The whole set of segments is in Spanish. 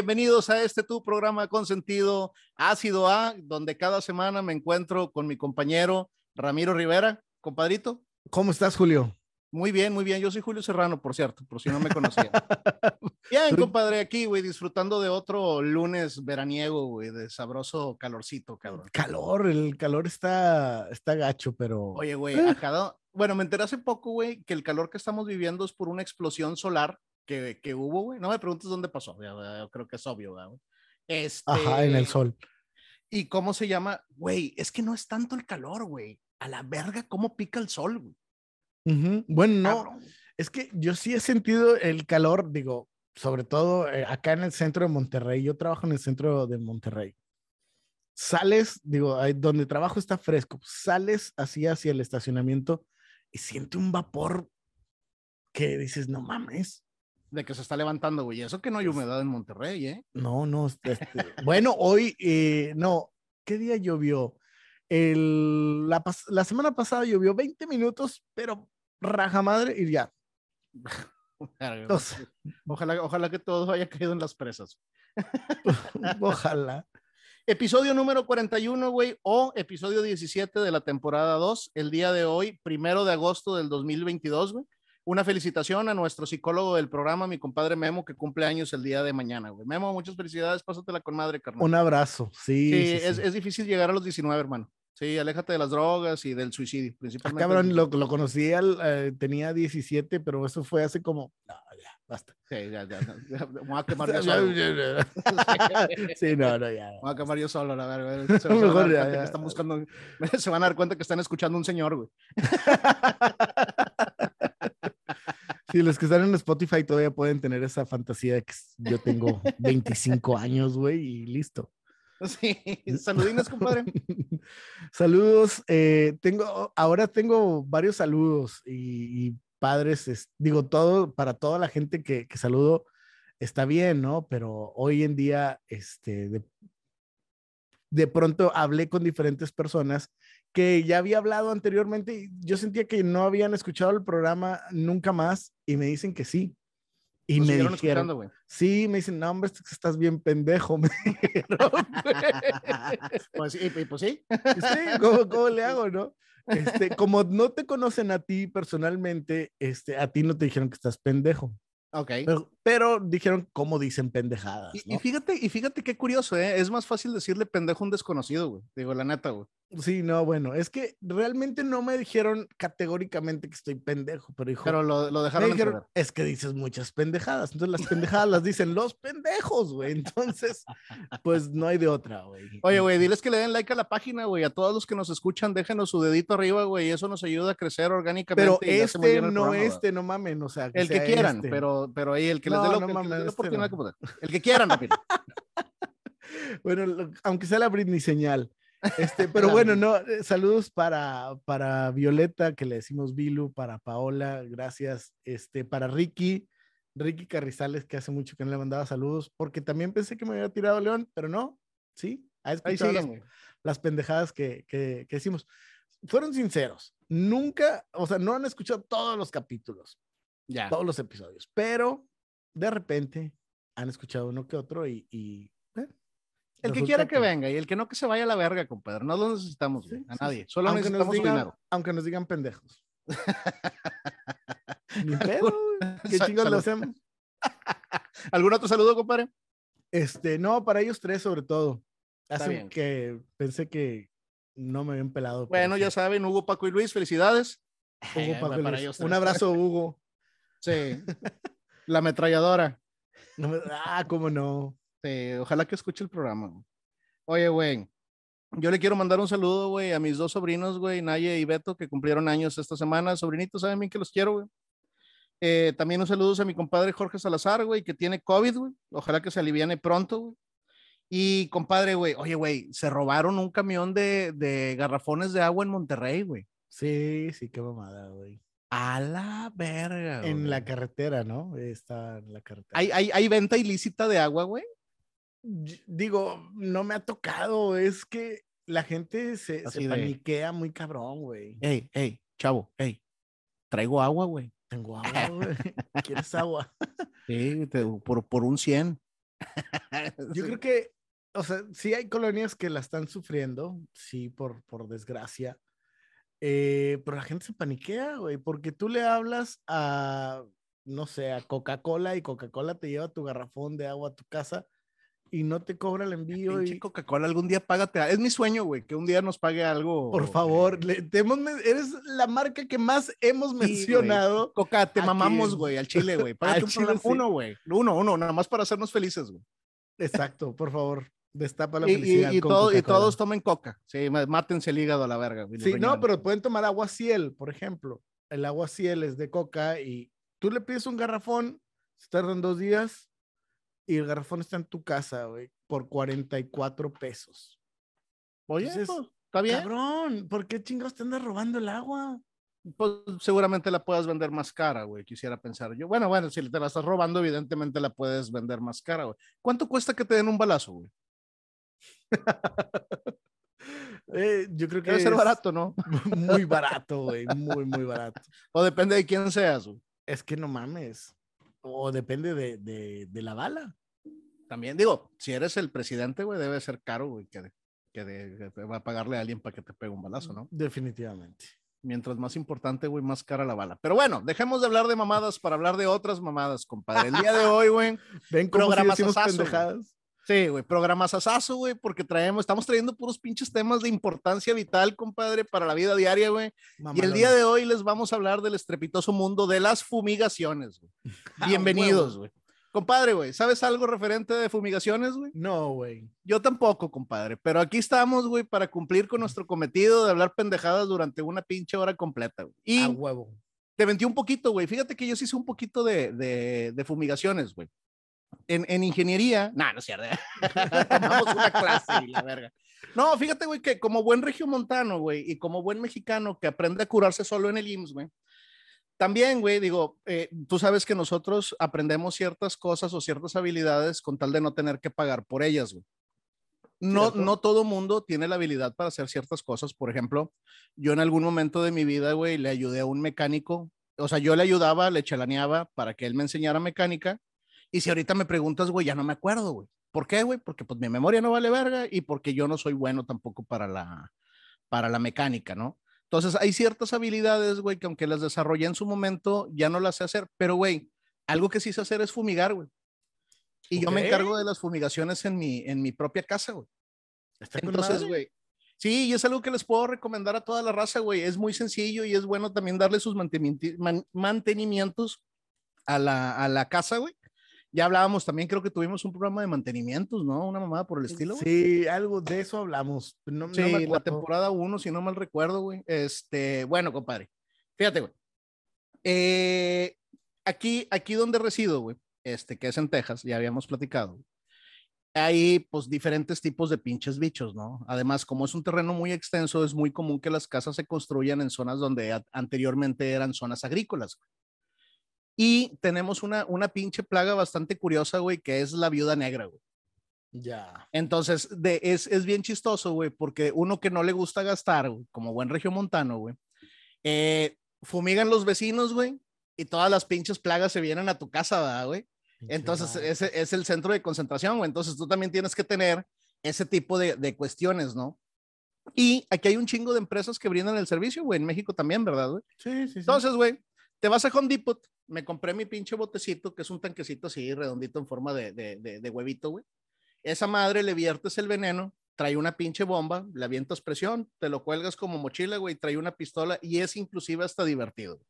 bienvenidos a este tu programa consentido Ácido A, donde cada semana me encuentro con mi compañero Ramiro Rivera. Compadrito. ¿Cómo estás, Julio? Muy bien, muy bien. Yo soy Julio Serrano, por cierto, por si no me conocía. bien, compadre, aquí, güey, disfrutando de otro lunes veraniego, güey, de sabroso calorcito, cabrón. Calor, el calor está, está gacho, pero. Oye, güey, a cada. Bueno, me enteré hace poco, güey, que el calor que estamos viviendo es por una explosión solar que, que hubo, güey. No me preguntes dónde pasó, yo creo que es obvio, güey. Este... Ajá, en el sol. ¿Y cómo se llama? Güey, es que no es tanto el calor, güey. A la verga, cómo pica el sol, güey. Bueno, no, es que yo sí he sentido el calor, digo, sobre todo eh, acá en el centro de Monterrey. Yo trabajo en el centro de Monterrey. Sales, digo, donde trabajo está fresco. Sales así hacia el estacionamiento y siente un vapor que dices, no mames de que se está levantando, güey. Eso que no hay humedad en Monterrey, ¿eh? No, no. Este, bueno, hoy, eh, no. ¿Qué día llovió? El, la, la, semana pasada llovió 20 minutos, pero raja madre y ya. Entonces, ojalá, ojalá que todo haya caído en las presas. ojalá. Episodio número 41, güey, o episodio 17 de la temporada 2, el día de hoy, primero de agosto del 2022, güey una felicitación a nuestro psicólogo del programa, mi compadre Memo, que cumple años el día de mañana, güey. Memo, muchas felicidades, pásatela con madre, carnal. Un abrazo, sí. Sí, es, difícil llegar a los 19, hermano. Sí, aléjate de las drogas y del suicidio, principalmente. Ah, cabrón, lo, lo conocí, eh, tenía 17, pero eso fue hace como, no, ya, basta. Sí, ya, ya, ya, voy a quemar yo solo. sí, no, no, ya. Voy a quemar yo solo, la verdad. Se, Mejor ya, ya. Están buscando, se van a dar cuenta que están escuchando un señor, güey. Sí, los que están en Spotify todavía pueden tener esa fantasía de que yo tengo 25 años, güey, y listo. Sí, saludines, compadre. saludos. Eh, tengo, ahora tengo varios saludos y, padres, digo, todo, para toda la gente que, que, saludo, está bien, ¿no? Pero hoy en día, este, de, de pronto hablé con diferentes personas que ya había hablado anteriormente y yo sentía que no habían escuchado el programa nunca más y me dicen que sí. Y me dijeron, sí, me dicen, no, hombre, estás bien pendejo. Me pues, sí, pues sí. Sí, ¿cómo, ¿cómo, le hago, no? Este, como no te conocen a ti personalmente, este, a ti no te dijeron que estás pendejo. Ok. Pero, dijeron cómo dicen pendejadas. Y, fíjate, y fíjate qué curioso, ¿eh? Es más fácil decirle pendejo a un desconocido, güey. Digo, la neta, güey. Sí, no, bueno, es que realmente no me dijeron categóricamente que estoy pendejo, pero dijo. Pero lo, lo dejaron. dijeron, es que dices muchas pendejadas. Entonces las pendejadas las dicen los pendejos, güey. Entonces, pues no hay de otra, güey. Oye, güey, diles que le den like a la página, güey. A todos los que nos escuchan, déjenos su dedito arriba, güey. Eso nos ayuda a crecer orgánicamente. Pero este, no este, no mamen, o sea. el que quieran, este. pero, pero ahí el que les dé la este oportunidad. El que quieran, bueno, aunque sea la Britney señal. Este, pero bueno, no, eh, saludos para, para Violeta, que le decimos Vilu, para Paola, gracias, este, para Ricky, Ricky Carrizales, que hace mucho que no le mandaba saludos, porque también pensé que me había tirado León, pero no, sí, ha escuchado las, las, pendejadas que, que, que decimos. Fueron sinceros, nunca, o sea, no han escuchado todos los capítulos, ya. todos los episodios, pero de repente han escuchado uno que otro y, y el que quiera que, venga y el que no que se vaya a la verga, compadre. No lo necesitamos, a nadie. Solo aunque necesitamos nos digan, dinero. Aunque nos digan pendejos. Ni pedo, ¿Qué chingos lo hacemos? ¿Algún otro saludo, compadre? Este, no, para ellos tres sobre todo. Así que pensé que no me habían pelado. Bueno, ya saben, Hugo, Paco y Luis, felicidades. Hugo, Paco y Luis. Un abrazo, Hugo. Sí. La ametralladora. ah, cómo no. Ojalá que escuche el programa. Oye, güey, yo le quiero mandar un saludo, güey, a mis dos sobrinos, güey, Naye y Beto, que cumplieron años esta semana. Sobrinitos, saben bien que los quiero, güey. Eh, también un saludo a mi compadre Jorge Salazar, güey, que tiene COVID, güey. Ojalá que se aliviane pronto, güey. Y compadre, güey, oye, güey, se robaron un camión de, de garrafones de agua en Monterrey, güey. Sí, sí, qué mamada, güey. A la verga. En la carretera, ¿no? Está en la carretera. ¿Hay, hay, hay venta ilícita de agua, güey? digo, no me ha tocado, es que la gente se, se paniquea muy cabrón, güey. Ey, ey, chavo, ey, traigo agua, güey. Tengo agua, güey. ¿Quieres agua? sí, por, por un 100. Yo creo que, o sea, sí hay colonias que la están sufriendo, sí, por, por desgracia. Eh, pero la gente se paniquea, güey, porque tú le hablas a, no sé, a Coca-Cola y Coca-Cola te lleva tu garrafón de agua a tu casa y no te cobra el envío. Y... Coca-Cola, algún día págate. Es mi sueño, güey, que un día nos pague algo. Por favor, le, eres la marca que más hemos mencionado. Coca, te mamamos, güey, al chile, güey. Págate un programa, uno, güey. Uno, uno, nada más para hacernos felices, güey. Exacto, por favor. Destapa la y, felicidad. Y, y, todo, y, todos tomen coca. Sí, mátense el hígado a la verga. Sí, no, pero pueden tomar agua ciel, por ejemplo. El agua ciel es de coca y tú le pides un garrafón, se tardan dos días y el garrafón está en tu casa, güey, por 44 pesos. Oye, está bien. Cabrón, ¿por qué chingados te andas robando el agua? Pues seguramente la puedas vender más cara, güey, quisiera pensar yo. Bueno, bueno, si te la estás robando, evidentemente la puedes vender más cara, güey. ¿Cuánto cuesta que te den un balazo, güey? Eh, yo creo que debe ser barato, ¿no? Muy barato, güey, muy, muy barato. O depende de quién seas. Es que no mames. O depende de, de, la bala. También digo, si eres el presidente, güey, debe ser caro, güey, que, que, va a pagarle a alguien para que te pegue un balazo, ¿no? Definitivamente. Mientras más importante, güey, más cara la bala. Pero bueno, dejemos de hablar de mamadas para hablar de otras mamadas, compadre. El día de hoy, güey, ven programas pendejadas. Sí, güey, programas asazo, güey, porque traemos, estamos trayendo puros pinches temas de importancia vital, compadre, para la vida diaria, güey. Y el día de hoy les vamos a hablar del estrepitoso mundo de las fumigaciones, güey. Ah, Bienvenidos, güey. Compadre, güey, ¿sabes algo referente de fumigaciones, güey? No, güey. Yo tampoco, compadre, pero aquí estamos, güey, para cumplir con nuestro cometido de hablar pendejadas durante una pinche hora completa, güey. Y a huevo. Te mentí un poquito, güey. Fíjate que yo sí hice un poquito de, de, de fumigaciones, güey en, ingeniería, no, no es cierto. Tomamos una clase y la verga. No, fíjate, güey, que como buen regiomontano, güey, y como buen mexicano que aprende a curarse solo en el IMSS, güey, también, güey, digo, eh, tú sabes que nosotros aprendemos ciertas cosas o ciertas habilidades con tal de no tener que pagar por ellas, güey. No, no todo mundo tiene la habilidad para hacer ciertas cosas. Por ejemplo, yo en algún momento de mi vida, güey, le ayudé a un mecánico. O sea, yo le ayudaba, le chalaneaba para que él me enseñara mecánica y si ahorita me preguntas, güey, ya no me acuerdo, güey. ¿Por qué, güey? Porque pues mi memoria no vale verga y porque yo no soy bueno tampoco para la, para la mecánica, ¿no? Entonces hay ciertas habilidades, güey, que aunque las desarrollé en su momento, ya no las sé hacer. Pero, güey, algo que sí sé hacer es fumigar, güey. Y yo me encargo de las fumigaciones en mi, en mi propia casa, güey. Entonces, güey, Sí, y es algo que les puedo recomendar a toda la raza, güey. Es muy sencillo y es bueno también darle sus mantenimientos a la, a la casa, güey. Ya hablábamos también, creo que tuvimos un programa de mantenimientos, ¿no? Una mamada por el estilo. Sí, algo de eso hablamos. No, sí, la temporada 1, si no mal recuerdo, güey. Este, bueno, compadre. Fíjate, güey. Eh, aquí, aquí donde resido, güey, este, que es en Texas, ya habíamos platicado. Hay, pues, diferentes tipos de pinches bichos, ¿no? Además, como es un terreno muy extenso, es muy común que las casas se construyan en zonas donde anteriormente eran zonas agrícolas. Güey. Y tenemos una, una pinche plaga bastante curiosa, güey, que es la viuda negra, güey. Ya. Entonces, de, es, es bien chistoso, güey, porque uno que no le gusta gastar, como buen regiomontano, güey, eh, fumigan los vecinos, güey, y todas las pinches plagas se vienen a tu casa, güey? Entonces, ese es el centro de concentración, güey. Entonces, tú también tienes que tener ese tipo de, de cuestiones, ¿no? Y aquí hay un chingo de empresas que brindan el servicio, güey, en México también, ¿verdad, güey? Sí, sí, sí. Entonces, güey, te vas a Home Depot, me compré mi pinche botecito, que es un tanquecito así, redondito en forma de, de, de, huevito, güey. Esa madre le viertes el veneno, trae una pinche bomba, le avientas presión, te lo cuelgas como mochila, güey, trae una pistola y es inclusive hasta divertido.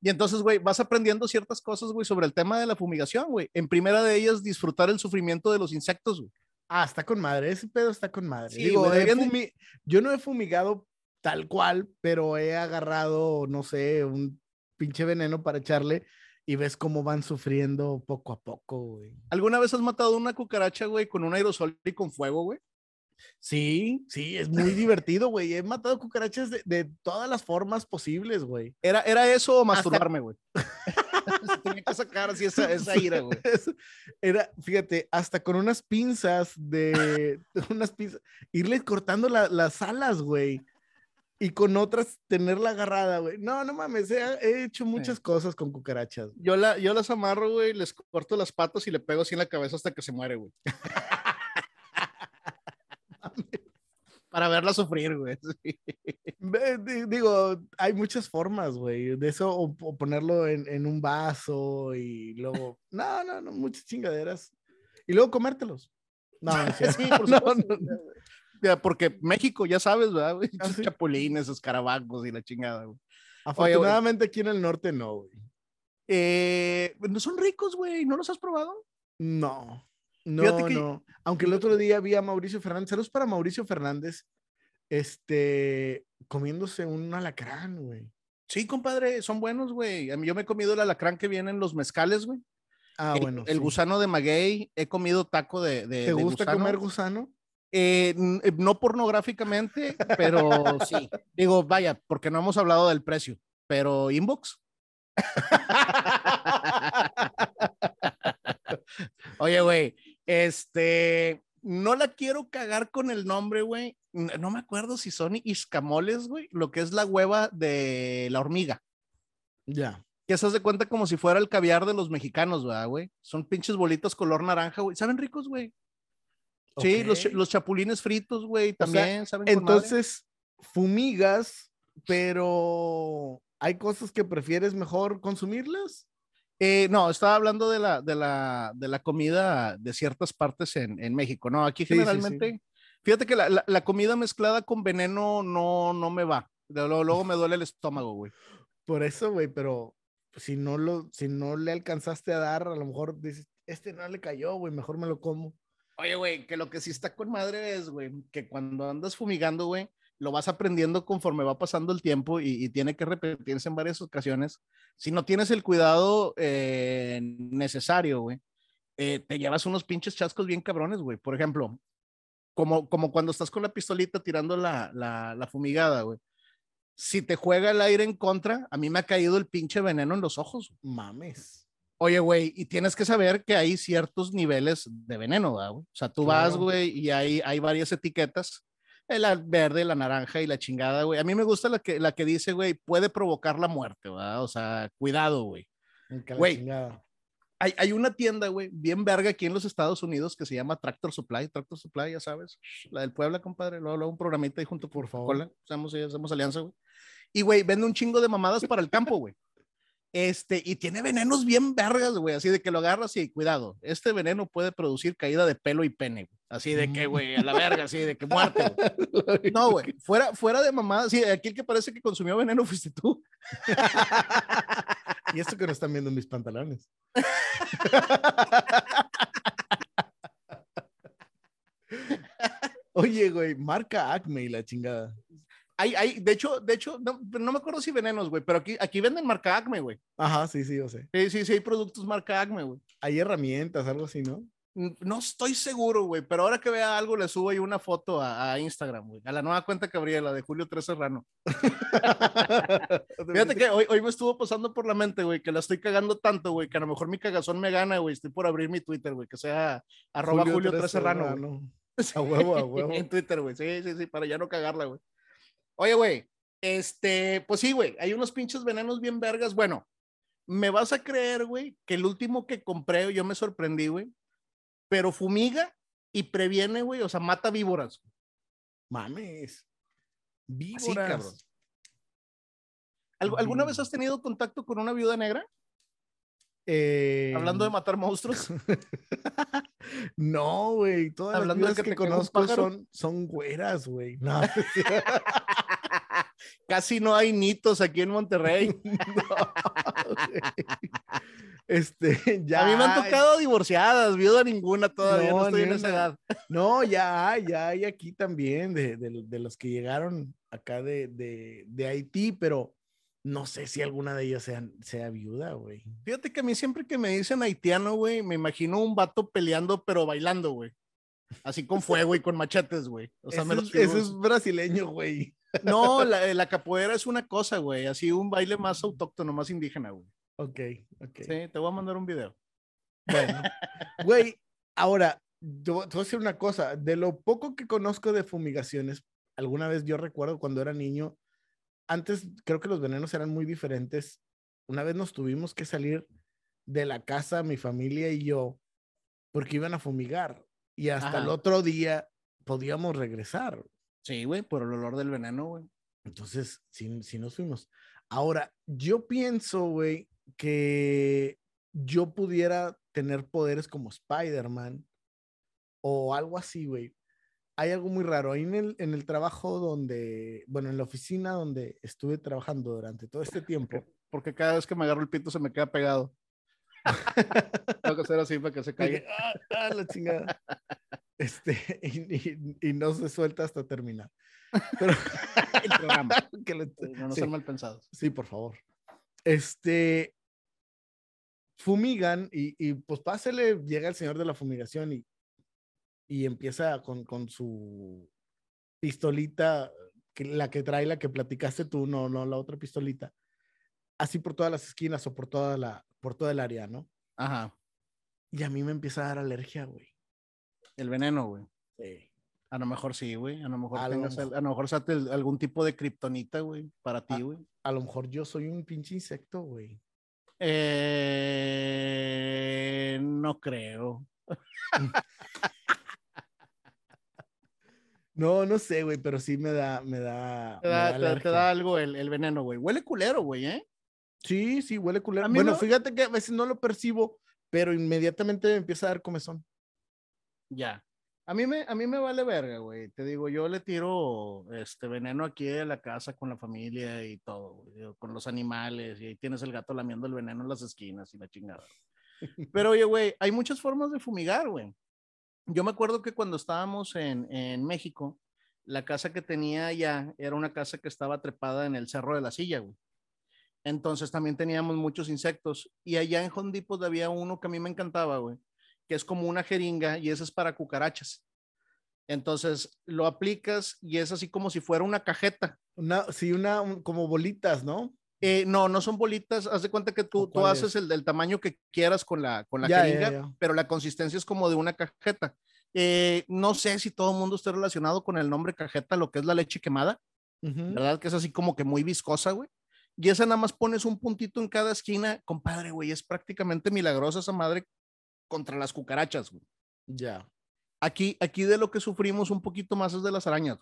Y entonces, güey, vas aprendiendo ciertas cosas, güey, sobre el tema de la fumigación, güey. En primera de ellas, disfrutar el sufrimiento de los insectos, güey. Ah, está con madre, ese pedo está con madre. Digo, yo no he fumigado tal cual, pero he agarrado, no sé, un pinche veneno para echarle y ves cómo van sufriendo poco a poco, güey. ¿Alguna vez has matado una cucaracha, güey, con un aerosol y con fuego, güey? Sí, sí, es muy divertido, güey. He matado cucarachas de, de, todas las formas posibles, güey. ¿Era, ¿Era eso o masturbarme, güey? tenía que sacar así esa, esa ira, güey. Era, fíjate, hasta con unas pinzas de, unas pinzas, irle cortando las alas, güey y con otras tenerla agarrada, güey. No, no mames, he, he hecho muchas cosas con cucarachas. Yo, la, yo las amarro, güey, les corto las patas y le pego así en la cabeza hasta que se muere, güey. Para verla sufrir, güey. Sí. Digo, hay muchas formas, güey, de eso, o, o ponerlo en, en, un vaso y luego, no, no, no, muchas chingaderas. Y luego comértelos. No, sí, por supuesto. No, no. Porque México, ya sabes, ¿verdad? Güey? ¿Ah, sí? Chapulines, escarabajos y la chingada, güey. Afortunadamente Oye, aquí en el norte no, güey. Eh, no son ricos, güey. ¿No los has probado? No. No, que... no. Aunque el otro día vi a Mauricio Fernández. Saludos para Mauricio Fernández. Este, comiéndose un alacrán, güey. Sí, compadre, son buenos, güey. Yo me he comido el alacrán que viene en los mezcales, güey. Ah, el, bueno. El sí. gusano de maguey, he comido taco de. de ¿Te de gusta gusano. comer gusano? Eh, no pornográficamente, pero sí. Digo, vaya, porque no hemos hablado del precio, pero inbox. Oye, güey, este, no la quiero cagar con el nombre, güey. No me acuerdo si son iscamoles, güey, lo que es la hueva de la hormiga. Ya. Que se hace cuenta como si fuera el caviar de los mexicanos, ¿verdad, güey? Son pinches bolitos color naranja, güey. ¿Saben ricos, güey? Okay. Sí, los, los, chapulines fritos, güey, también o sea, saben Entonces, fumigas, pero ¿hay cosas que prefieres mejor consumirlas? Eh, no, estaba hablando de la, de la, de la comida de ciertas partes en, en México, ¿no? Aquí generalmente, sí, sí, sí. fíjate que la, la, la, comida mezclada con veneno no, no me va. Luego, luego me duele el estómago, güey. Por eso, güey, pero si no, lo, si no le alcanzaste a dar, a lo mejor dices, este no le cayó, güey, mejor me lo como. Oye, güey, que lo que sí está con madre es, güey, que cuando andas fumigando, güey, lo vas aprendiendo conforme va pasando el tiempo y, tiene que repetirse en varias ocasiones. Si no tienes el cuidado eh, necesario, güey, eh, te llevas unos pinches chascos bien cabrones, güey. Por ejemplo, como, como cuando estás con la pistolita tirando la, la, la fumigada, güey. Si te juega el aire en contra, a mí me ha caído el pinche veneno en los ojos. Mames. Oye, güey, y tienes que saber que hay ciertos niveles de veneno, güey? O sea, tú claro. vas, güey, y hay, hay varias etiquetas, la verde, la naranja y la chingada, güey. A mí me gusta la que, la que dice, güey, puede provocar la muerte, ¿verdad? O sea, cuidado, güey. Güey, hay, hay una tienda, güey, bien verga aquí en los Estados Unidos que se llama Tractor Supply, Tractor Supply, ya sabes, la del Puebla, compadre, luego, luego un programita ahí junto por, por favor. Hacemos, hacemos alianza, güey. Y, güey, vende un chingo de mamadas para el campo, güey. Este, y tiene venenos bien vergas, güey, así de que lo agarras y cuidado, este veneno puede producir caída de pelo y pene, güey. Así de que, güey, a la verga, así de que muerte. Güey. No, güey, fuera, fuera de mamada, sí, aquí el que parece que consumió veneno fuiste tú. y esto que no están viendo mis pantalones. Oye, güey, marca Acme y la chingada. Hay, hay, de hecho, de hecho, no, no me acuerdo si venenos, güey, pero aquí, aquí venden marca Acme, güey. Ajá, sí, sí, yo sé. Sí, sí, sí, hay productos marca Acme, güey. Hay herramientas, algo así, ¿no? No estoy seguro, güey, pero ahora que vea algo le subo ahí una foto a, a Instagram, güey, a la nueva cuenta que abrí, la de Julio 3 Serrano. Fíjate que hoy, hoy me estuvo pasando por la mente, güey, que la estoy cagando tanto, güey, que a lo mejor mi cagazón me gana, güey, estoy por abrir mi Twitter, güey, que sea arroba Julio, Julio 3 Serrano. Serrano. A huevo, a huevo. en Twitter, güey, sí, sí, sí, para ya no cagarla, güey. Oye, güey, este, pues sí, güey, hay unos pinches venenos bien vergas. Bueno, me vas a creer, güey, que el último que compré, yo me sorprendí, güey, pero fumiga y previene, güey, o sea, mata víboras. Mames. Víboras. Así, cabrón. ¿Alguna vez has tenido contacto con una viuda negra? Eh... Hablando de matar monstruos. no, güey. Todas Hablando las que, que conozco son, son güeras, güey. No. Casi no hay nitos aquí en Monterrey. no, este, ya. A mí me han tocado divorciadas, viuda ninguna todavía, no, no estoy en esa edad. No, ya, ya hay aquí también de, de, de los que llegaron acá de, de, de Haití, pero no sé si alguna de ellas sea, sea viuda, güey. Fíjate que a mí siempre que me dicen haitiano, güey, me imagino un vato peleando, pero bailando, güey. Así con fuego y con machetes, güey. O sea, eso, es, eso es brasileño, güey. No, la, la, capoeira es una cosa, güey. Así un baile más autóctono, más indígena, güey. Ok, ok. Sí, te voy a mandar un video. Bueno, güey, ahora, yo, te voy a decir una cosa. De lo poco que conozco de fumigaciones, alguna vez yo recuerdo cuando era niño, antes creo que los venenos eran muy diferentes. Una vez nos tuvimos que salir de la casa, mi familia y yo, porque iban a fumigar. Y hasta el otro día podíamos regresar. Sí, güey, por el olor del veneno, güey. Entonces, sí, sí nos fuimos. Ahora, yo pienso, güey, que yo pudiera tener poderes como Spider-Man o algo así, güey. Hay algo muy raro. Ahí en el, en el trabajo donde, bueno, en la oficina donde estuve trabajando durante todo este tiempo. Porque cada vez que me agarro el pito se me queda pegado. Tengo que hacer así para que se caiga. Ah, ah, la chingada. Este, y, no se suelta hasta terminar. Pero el programa. que no, no mal pensados. Sí, por favor. Este, fumigan y, y, pues pásele, llega el señor de la fumigación y, y empieza con, con su pistolita, que, la que trae la que platicaste tú, no, no, la otra pistolita, así por todas las esquinas o por toda la, por todo el área, ¿no? Ajá. Y a mí me empieza a dar alergia, güey. El veneno, güey. Sí. A lo mejor sí, güey. A lo mejor a, tengas, lo mejor, a lo mejor algún tipo de kriptonita, güey, para ti, güey. A, lo mejor yo soy un pinche insecto, güey. Eh, no creo. no, no sé, güey, pero sí me da, me da. Te da, te, da algo el, el veneno, güey. Huele culero, güey, ¿eh? Sí, sí, huele culero. Bueno, fíjate que a veces no lo percibo, pero inmediatamente me empieza a dar comezón. Ya. A mí me, a mí me vale verga, güey. Te digo, yo le tiro este veneno aquí a la casa con la familia y todo, con los animales, y ahí tienes el gato lamiendo el veneno en las esquinas y la chingada. Pero oye, güey, hay muchas formas de fumigar, güey. Yo me acuerdo que cuando estábamos en, en México, la casa que tenía allá era una casa que estaba trepada en el Cerro de la Silla, güey. Entonces también teníamos muchos insectos. Y allá en Home había uno que a mí me encantaba, güey, que es como una jeringa y ese es para cucarachas. Entonces lo aplicas y es así como si fuera una cajeta. Una, sí, una, como bolitas, ¿no? Eh, no, no son bolitas. Haz de cuenta que tú, tú haces el del tamaño que quieras con la, con la jeringa, pero la consistencia es como de una cajeta. Eh, no sé si todo el mundo esté relacionado con el nombre cajeta, lo que es la leche quemada, ¿verdad? Que es así como que muy viscosa, güey. Y esa nada más pones un puntito en cada esquina, compadre, güey, es prácticamente milagrosa esa madre contra las cucarachas, güey. Ya. Aquí, aquí de lo que sufrimos un poquito más es de las arañas.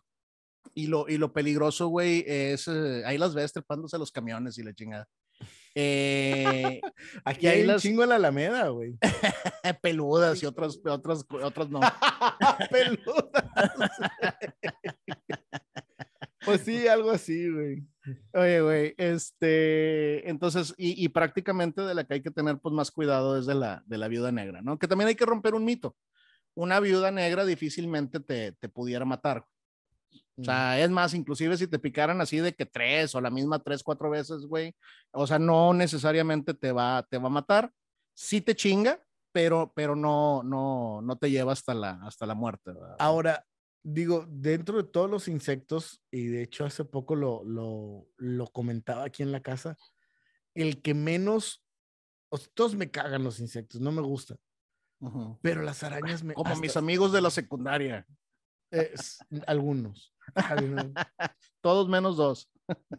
Y lo, y lo peligroso, güey, es, eh, ahí las ves trepándose los camiones y la chingada. Eh, aquí hay, un chingo en la Alameda, güey. Peludas y otras, otras, otras no. Peludas. pues sí, algo así, güey. Oye, güey, este, entonces, y, y, prácticamente de la que hay que tener pues más cuidado es de la, de la viuda negra, ¿no? Que también hay que romper un mito. Una viuda negra difícilmente te, te pudiera matar. O sea, es más, inclusive si te picaran así de que tres o la misma tres, cuatro veces, güey, o sea, no necesariamente te va, te va a matar. Sí te chinga, pero, pero no, no, no te lleva hasta la, hasta la muerte. Ahora, digo, dentro de todos los insectos, y de hecho hace poco lo, lo, lo comentaba aquí en la casa, el que menos, o todos me cagan los insectos, no me gustan. Pero las arañas me... Como mis amigos de la secundaria. algunos. Todos menos dos.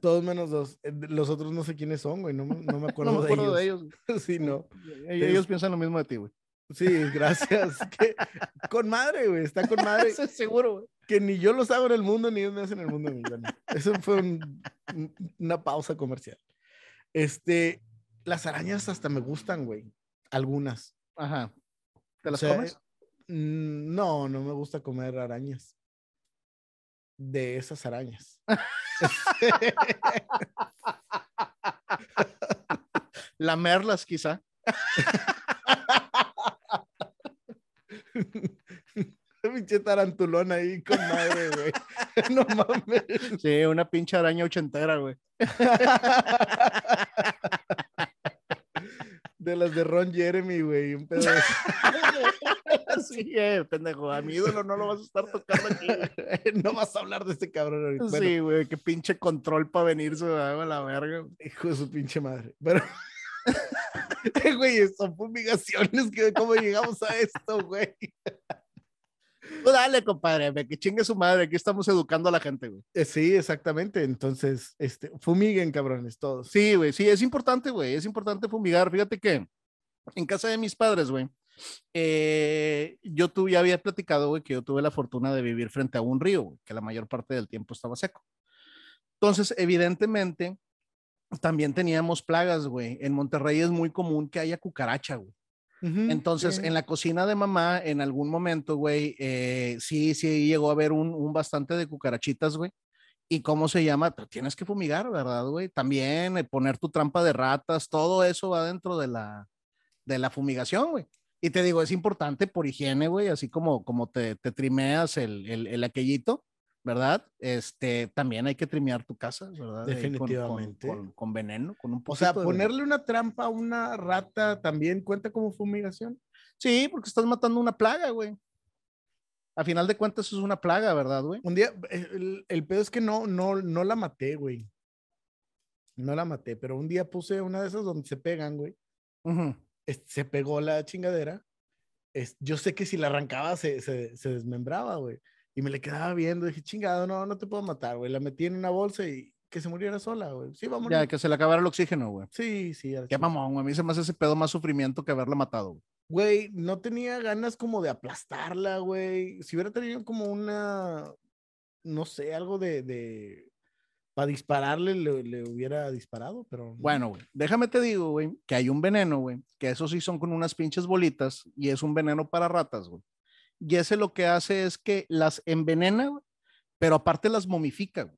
Todos menos dos. Eh, los otros no sé quiénes son, güey. No, no me acuerdo, de, ellos. de, ellos. sí, no. Ellos, piensan lo mismo de ti, güey. Sí, gracias. con madre, güey, está con madre. seguro, güey. Que ni yo los hago en el mundo, ni ellos me hacen en el mundo. Eso fue una pausa comercial. Este, las arañas hasta me gustan, güey. Algunas. Ajá. ¿Te las comes? Mm, no, no me gusta comer arañas. De esas arañas. Lamerlas, quizá. pinche tarantulón ahí con madre, güey. No mames. Sí, una pinche araña ochentera, güey. De las de Ron Jeremy, güey. Un pedo. sí, eh, pendejo. A mi ídolo no lo vas a estar tocando aquí. no vas a hablar de este cabrón ahorita. Sí, güey. Qué pinche control para venirse a la verga. Hijo de su pinche madre. Pero. güey, son fumigaciones. ¿Cómo llegamos a esto, güey? Tú dale, compadre, que chingue su madre, aquí estamos educando a la gente, güey. Eh, Sí, exactamente. Entonces, este, fumiguen, cabrones, todos. Sí, güey, sí, es importante, güey, es importante fumigar. Fíjate que en casa de mis padres, güey, eh, yo tuve, ya había platicado, güey, que yo tuve la fortuna de vivir frente a un río, güey, que la mayor parte del tiempo estaba seco. Entonces, evidentemente, también teníamos plagas, güey. En Monterrey es muy común que haya cucaracha, güey. Entonces, sí. en la cocina de mamá, en algún momento, güey, eh, sí, sí llegó a haber un, un bastante de cucarachitas, güey. ¿Y cómo se llama? Pero tienes que fumigar, ¿verdad, güey? También eh, poner tu trampa de ratas, todo eso va dentro de la, de la fumigación, güey. Y te digo, es importante por higiene, güey, así como, como te, te trimeas el, el, el aquellito, ¿verdad? Este, también hay que trimear tu casa, ¿verdad? Ahí con- con- Definitivamente. Con, con veneno, con un O sea, de- ponerle una trampa a una rata también cuenta como fumigación. Sí, porque estás matando una plaga, güey. A final de cuentas es una plaga, ¿verdad, güey? Un día, eh, el, el pedo es que no, no, no la maté, güey. No la maté, pero un día puse una de esas donde se pegan, güey. Ujú. es- se pegó la chingadera. es- yo sé que si la arrancaba se, se, se desmembraba, güey. Y me le quedaba viendo. Dije, chingado, no, no te puedo matar, güey. La metí en una bolsa y que se muriera sola, güey. Sí, vamos. Ya, que se le acabara el oxígeno, güey. Sí, sí. Qué mamón, güey. A mí se me hace ese pedo más sufrimiento que haberla matado, güey. Güey, no tenía ganas como de aplastarla, güey. Si hubiera tenido como una, no sé, algo de, de para dispararle, le, le hubiera disparado, pero. no. Bueno, güey, déjame te digo, güey, que hay un veneno, güey, que esos sí son con unas pinches bolitas y es un veneno para ratas, güey. Y ese lo que hace es que las envenena, pero aparte las momifica.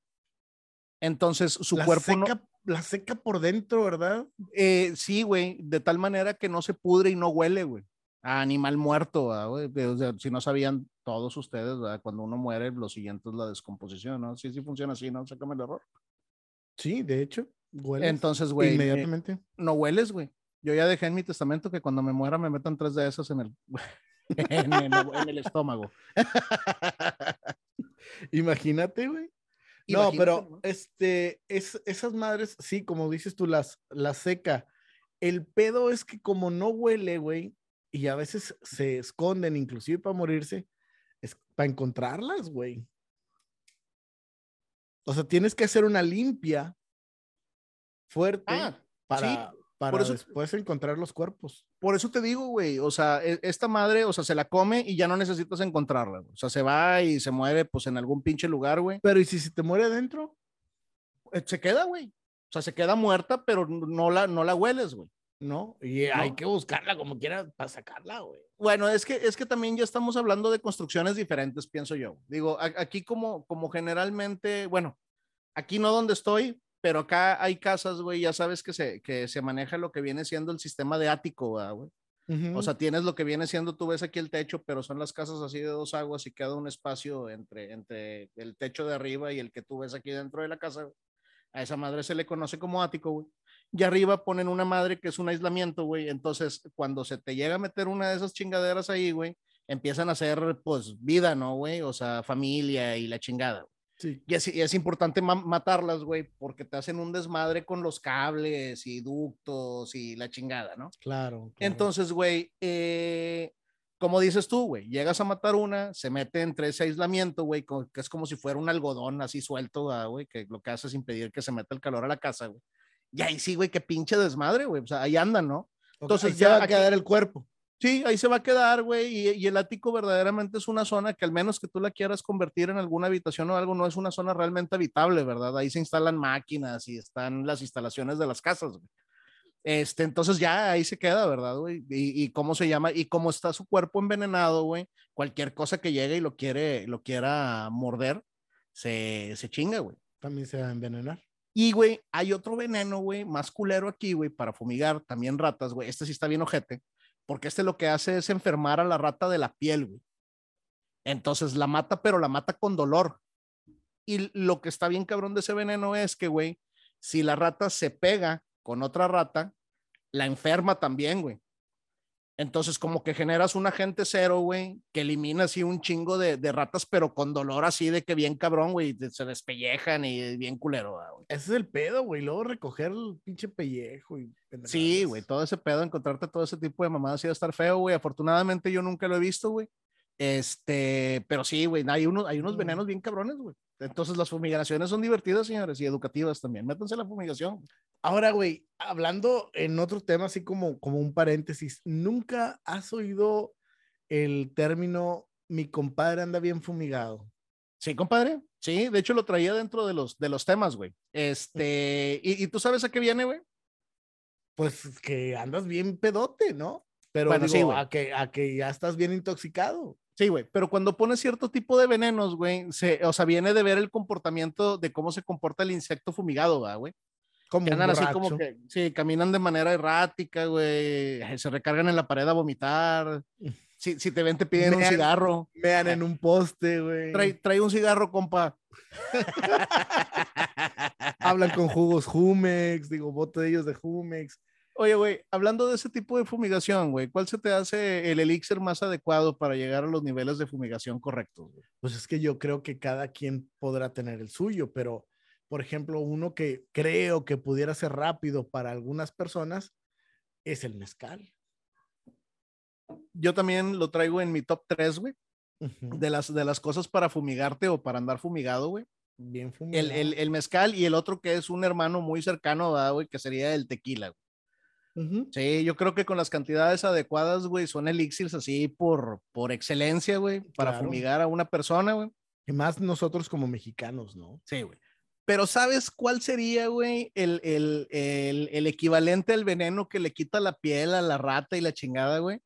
Entonces su la cuerpo no, seca, la seca por dentro, ¿verdad? Eh, sí, güey, de tal manera que no se pudre y no huele, güey. A animal muerto, ¿verdad, güey. O sea, si no sabían todos ustedes, ¿verdad? cuando uno muere, lo siguiente es la descomposición, ¿no? Sí, sí funciona así, ¿no? Sácame el error. Sí, de hecho. hueles Entonces, güey, eh, Inmediatamente. no hueles, güey. Yo ya dejé en mi testamento que cuando me muera me metan tres de esas en el, en, el- en el estómago. Imagínate, güey. No, pero ¿no? este, es, esas madres, sí, como dices tú, las, las seca. El pedo es que como no huele, güey, y a veces se esconden, inclusive para morirse, es para encontrarlas, güey. O sea, tienes que hacer una limpia fuerte Ah, para, para eso- después encontrar los cuerpos. por eso te digo, güey, o sea, e- esta madre, o sea, se la come y ya no necesitas encontrarla. O sea, se va y se muere, pues, en algún pinche lugar, güey. Pero ¿y si se te muere adentro? Eh, Se queda, güey. O sea, se queda muerta, pero no la, no la hueles, güey. No, y hay No. que buscarla como quiera para sacarla, güey. Bueno, es que, es que también ya estamos hablando de construcciones diferentes, pienso yo. Digo, a- aquí como, como generalmente, bueno, aquí no donde estoy, pero acá hay casas, güey, ya sabes que se, que se maneja lo que viene siendo el sistema de ático, ¿verdad, güey. O sea, tienes lo que viene siendo, tú ves aquí el techo, pero son las casas así de dos aguas y queda un espacio entre, entre el techo de arriba y el que tú ves aquí dentro de la casa. A esa madre se le conoce como ático, güey. Y arriba ponen una madre que es un aislamiento, güey. Entonces, cuando se te llega a meter una de esas chingaderas ahí, güey, empiezan a hacer, pues, vida, ¿no, güey? O sea, familia y la chingada. güey. Sí. Y es, y es importante ma- matarlas, güey, porque te hacen un desmadre con los cables y ductos y la chingada, ¿no? Claro. claro. Entonces, güey, eh, como dices tú, güey, llegas a matar una, se mete entre ese aislamiento, güey, que es como si fuera un algodón así suelto, ah, güey, que lo que hace es impedir que se meta el calor a la casa, güey. Y ahí sí, güey, qué pinche desmadre, güey. O sea, ahí andan, ¿no? entonces ya va a quedar el cuerpo. Sí, ahí se va a quedar, güey. Y, y el ático verdaderamente es una zona que al menos que tú la quieras convertir en alguna habitación o algo, no es una zona realmente habitable, ¿verdad? Ahí se instalan máquinas y están las instalaciones de las casas, güey. Este, entonces ya ahí se queda, ¿verdad, güey? Y, y cómo se llama, y cómo está su cuerpo envenenado, güey. Cualquier cosa que llegue y lo quiere, lo quiera morder, se, se chinga, güey. También se va a envenenar. Y, güey, hay otro veneno, güey, más culero aquí, güey, para fumigar también ratas, güey. Este sí está bien ojete, porque este lo que hace es enfermar a la rata de la piel, güey. Entonces la mata, pero la mata con dolor. Y lo que está bien cabrón de ese veneno es que, güey, si la rata se pega con otra rata, la enferma también, güey. Entonces, como que generas un agente cero, güey, que elimina así un chingo de, de ratas, pero con dolor así de que bien cabrón, güey, se despellejan y bien culero, ah, güey. Ese es el pedo, güey. Luego recoger el pinche pellejo y Sí, güey, todo ese pedo, encontrarte todo ese tipo de mamadas va a estar feo, güey. Afortunadamente yo nunca lo he visto, güey. Este, pero sí, güey, hay unos, hay unos venenos bien cabrones, güey. Entonces las fumigaciones son divertidas, señores, y educativas también. Métanse la fumigación. Ahora, güey, hablando en otro tema, así como, como un paréntesis, ¿nunca has oído el término mi compadre anda bien fumigado? Sí, compadre. Sí, de hecho lo traía dentro de los, de los temas, güey. Este, ¿y, ¿y, tú sabes a qué viene, güey? Pues que andas bien pedote, ¿no? Pero bueno, digo, sí, a, que, a que ya estás bien intoxicado. Sí, güey, pero cuando pones cierto tipo de venenos, güey, se, o sea, viene de ver el comportamiento de cómo se comporta el insecto fumigado, güey. Como andan así como que, sí, caminan de manera errática, güey, se recargan en la pared a vomitar. Si, si te ven, te piden un cigarro. Vean en un poste, güey. Trae, trae un cigarro, compa. Hablan con jugos Jumex, digo, botellos de Jumex. Oye, güey, hablando de ese tipo de fumigación, güey, ¿cuál se te hace el elixir más adecuado para llegar a los niveles de fumigación correctos? Pues es que yo creo que cada quien podrá tener el suyo, pero, por ejemplo, uno que creo que pudiera ser rápido para algunas personas es el mezcal. Yo también lo traigo en mi top 3, güey. Uh -huh. de, las, de las cosas para fumigarte o para andar fumigado, güey. Bien fumigado. El, el, el, mezcal y el otro que es un hermano muy cercano, güey, que sería el tequila. Güey. Uh -huh. Sí, yo creo que con las cantidades adecuadas, güey, son elixirs así por, por excelencia, güey, para claro. fumigar a una persona, güey. Y más nosotros como mexicanos, ¿no? Sí, güey. Pero ¿sabes cuál sería, güey, el, el, el, el, equivalente al veneno que le quita la piel a la rata y la chingada, güey?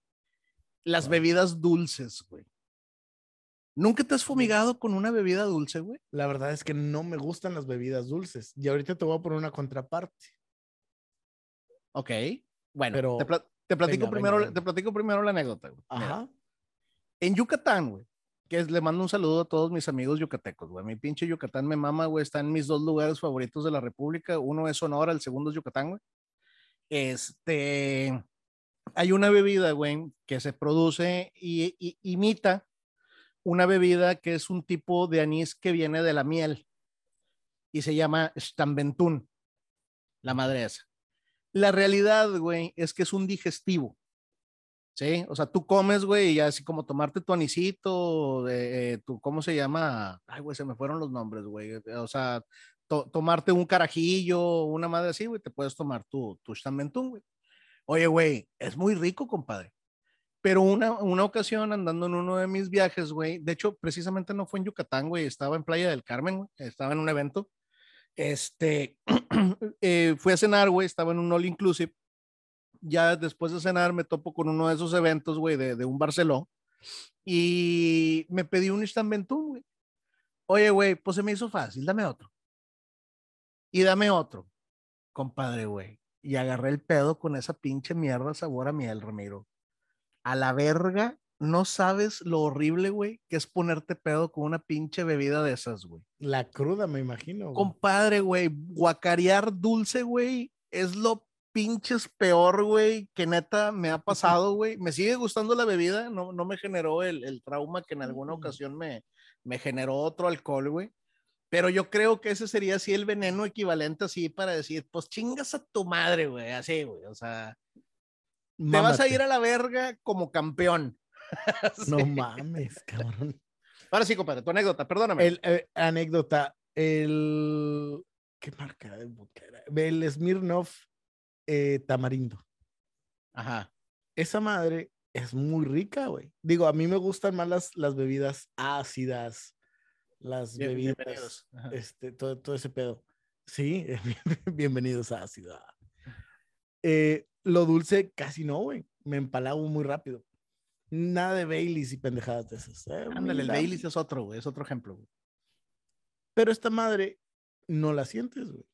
Las wow. bebidas dulces, güey. ¿Nunca te has fumigado con una bebida dulce, güey? La verdad es que no me gustan las bebidas dulces. Y ahorita te voy a poner una contraparte. Ok. Bueno, Pero, te, pl te, platico venga, primero, venga. te platico primero la anécdota. Güey. Ajá. Mira, en Yucatán, güey, que es, le mando un saludo a todos mis amigos yucatecos, güey. Mi pinche Yucatán me mama, güey. Está en mis dos lugares favoritos de la República. Uno es Sonora, el segundo es Yucatán, güey. Este, hay una bebida, güey, que se produce y, y, imita una bebida que es un tipo de anís que viene de la miel y se llama Stambentún, la madre esa. La realidad, güey, es que es un digestivo. ¿Sí? O sea, tú comes, güey, y así como tomarte tu anisito, de, eh, tu, ¿cómo se llama? Ay, güey, se me fueron los nombres, güey. O sea, to tomarte un carajillo, una madre así, güey, te puedes tomar tu, tu stamentún, güey. Oye, güey, es muy rico, compadre. Pero una, una ocasión andando en uno de mis viajes, güey, de hecho, precisamente no fue en Yucatán, güey, estaba en Playa del Carmen, güey, estaba en un evento. Este, eh, fui a cenar, güey, estaba en un all inclusive ya después de cenar me topo con uno de esos eventos, güey, de, de, un Barceló y me pedí un Istanbentún, güey. Oye, güey, pues se me hizo fácil, dame otro. Y dame otro, compadre, güey. Y agarré el pedo con esa pinche mierda sabor a miel, Ramiro. A la verga, no sabes lo horrible, güey, que es ponerte pedo con una pinche bebida de esas, güey. La cruda, me imagino. Güey. Compadre, güey, guacarear dulce, güey, es lo pinches peor, güey, que neta me ha pasado, güey. Me sigue gustando la bebida, no, no me generó el, el trauma que en alguna ocasión me, me generó otro alcohol, güey. Pero yo creo que ese sería así el veneno equivalente así para decir, pues chingas a tu madre, güey, así, güey, o sea, Mámate. te vas a ir a la verga como campeón. sí. No mames, cabrón. Ahora sí, compadre, tu anécdota, perdóname. El, eh, anécdota, el... ¿Qué marca de vodka era? El Smirnoff eh, tamarindo. Ajá. Esa madre es muy rica, güey. Digo, a mí me gustan más las, las bebidas ácidas, las Bien, bebidas, este, todo, todo, ese pedo. Sí, bienvenidos a ácida. Eh, lo dulce casi no, güey. Me empalago muy rápido. Nada de Baileys y pendejadas de esas. ¿eh? Ándale, el Baileys es otro, güey, es otro ejemplo, güey. Pero esta madre no la sientes, güey.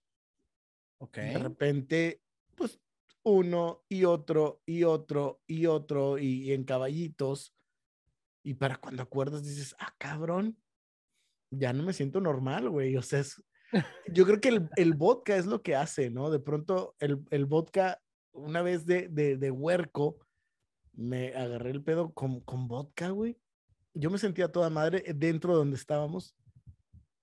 Ok. De repente pues uno y otro y otro y otro y, y, en caballitos. Y para cuando acuerdas dices, ah, cabrón, ya no me siento normal, güey. O sea, es, yo creo que el, el, vodka es lo que hace, ¿no? De pronto el, el vodka, una vez de, de, de, huerco, me agarré el pedo con, con vodka, güey. Yo me sentía toda madre dentro donde estábamos.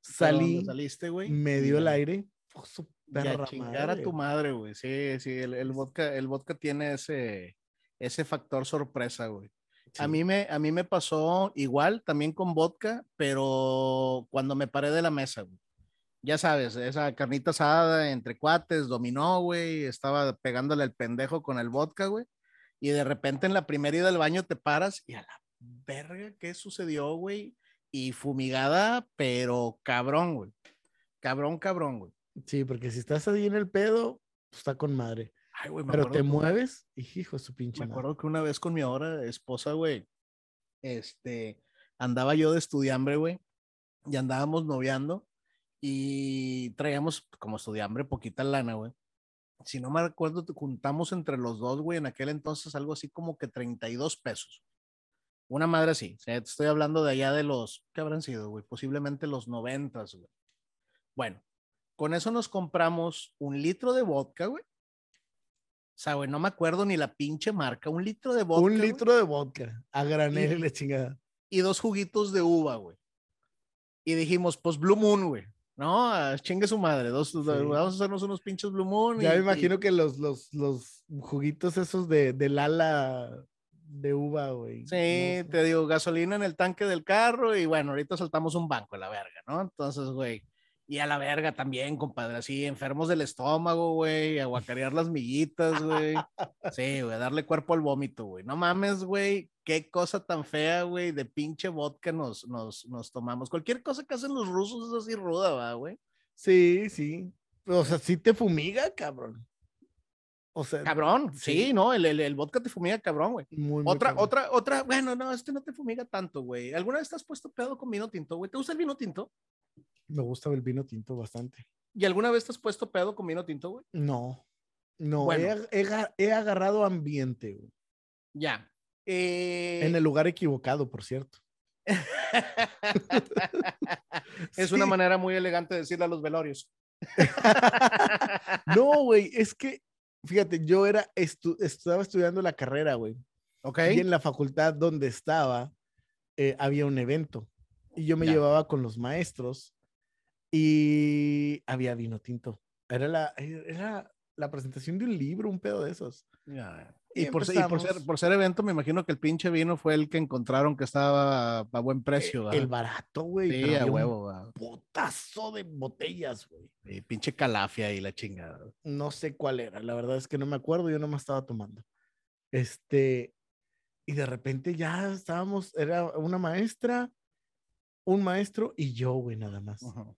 Salí, saliste, güey? Me dio el aire. Oh, perra chingar madre. a tu madre, güey. Sí, sí, el, el, vodka, el vodka tiene ese, ese factor sorpresa, güey. A mí me, a mí me pasó igual, también con vodka, pero cuando me paré de la mesa, güey. Ya sabes, esa carnita asada entre cuates, dominó, güey, estaba pegándole el pendejo con el vodka, güey. Y de repente en la primera ida al baño te paras y a la verga, ¿qué sucedió, güey? Y fumigada, pero cabrón, güey. Cabrón, cabrón, güey. Sí, porque si estás ahí en el pedo, pues está con madre. Ay, güey, me Pero te que- mueves y hijo su pinche Me madre. acuerdo que una vez con mi ahora esposa, güey, este, andaba yo de estudiambre, güey, y andábamos noviando y traíamos como estudiambre poquita lana, güey. Si no me recuerdo, te juntamos entre los dos, güey, en aquel entonces algo así como que 32 pesos. Una madre así, o sea, te estoy hablando de allá de los, ¿qué habrán sido, güey? Posiblemente los 90, güey. Bueno, con eso nos compramos un litro de vodka, güey. O sea, güey, no me acuerdo ni la pinche marca. Un litro de vodka. Un güey, litro de vodka a granel Y- y la chingada. y dos juguitos de uva, güey. Y dijimos, pues Blue Moon, güey. No, ah, chingue su madre. Dos, vamos a hacernos unos pinches Blue Moon. Ya y- me imagino que los, los, los juguitos esos de, del ala de uva, güey. sí, no te digo, gasolina en el tanque del carro. Y bueno, ahorita saltamos un banco a la verga, ¿no? Entonces, güey. Y a la verga también, compadre, así, enfermos del estómago, güey, aguacarear las miguitas, güey. Sí, güey, darle cuerpo al vómito, güey. No mames, güey, qué cosa tan fea, güey, de pinche vodka nos, nos, nos tomamos. Cualquier cosa que hacen los rusos es así ruda, va, güey. Sí, sí. O sea, sí te fumiga, cabrón. O sea, Cabrón, sí, Sí. ¿no? El, el, el vodka te fumiga, cabrón, güey. muy, muy Otra, cabrón. otra, otra, bueno, no, este no te fumiga tanto, güey. ¿Alguna vez te has puesto pedo con vino tinto, güey? ¿Te gusta el vino tinto? Me gusta el vino tinto bastante. ¿Y alguna vez te has puesto pedo con vino tinto, güey? No, no, Bueno. he, he he agarrado ambiente, güey. Ya. Eh, En el lugar equivocado, por cierto. es una manera muy elegante de decirle a los velorios. No, güey, es que, fíjate, yo era, estu- estaba estudiando la carrera, güey. ¿Ok? Y en la facultad donde estaba, eh, había un evento. Y yo me Ya. llevaba con los maestros y había vino tinto. Era la, era la presentación de un libro, un pedo de esos. Ya. Y Y, por, ser- y por, ser, por ser evento, me imagino que el pinche vino fue el que encontraron que estaba a buen precio. Eh, el ¿verdad? barato, güey. Sí, a un huevo, ¿verdad? Putazo de botellas, güey. Y pinche calafia y la chingada. No sé cuál era, la verdad es que no me acuerdo, yo no me estaba tomando. Este, y de repente ya estábamos, era una maestra, un maestro y yo, güey, nada más. Ujú.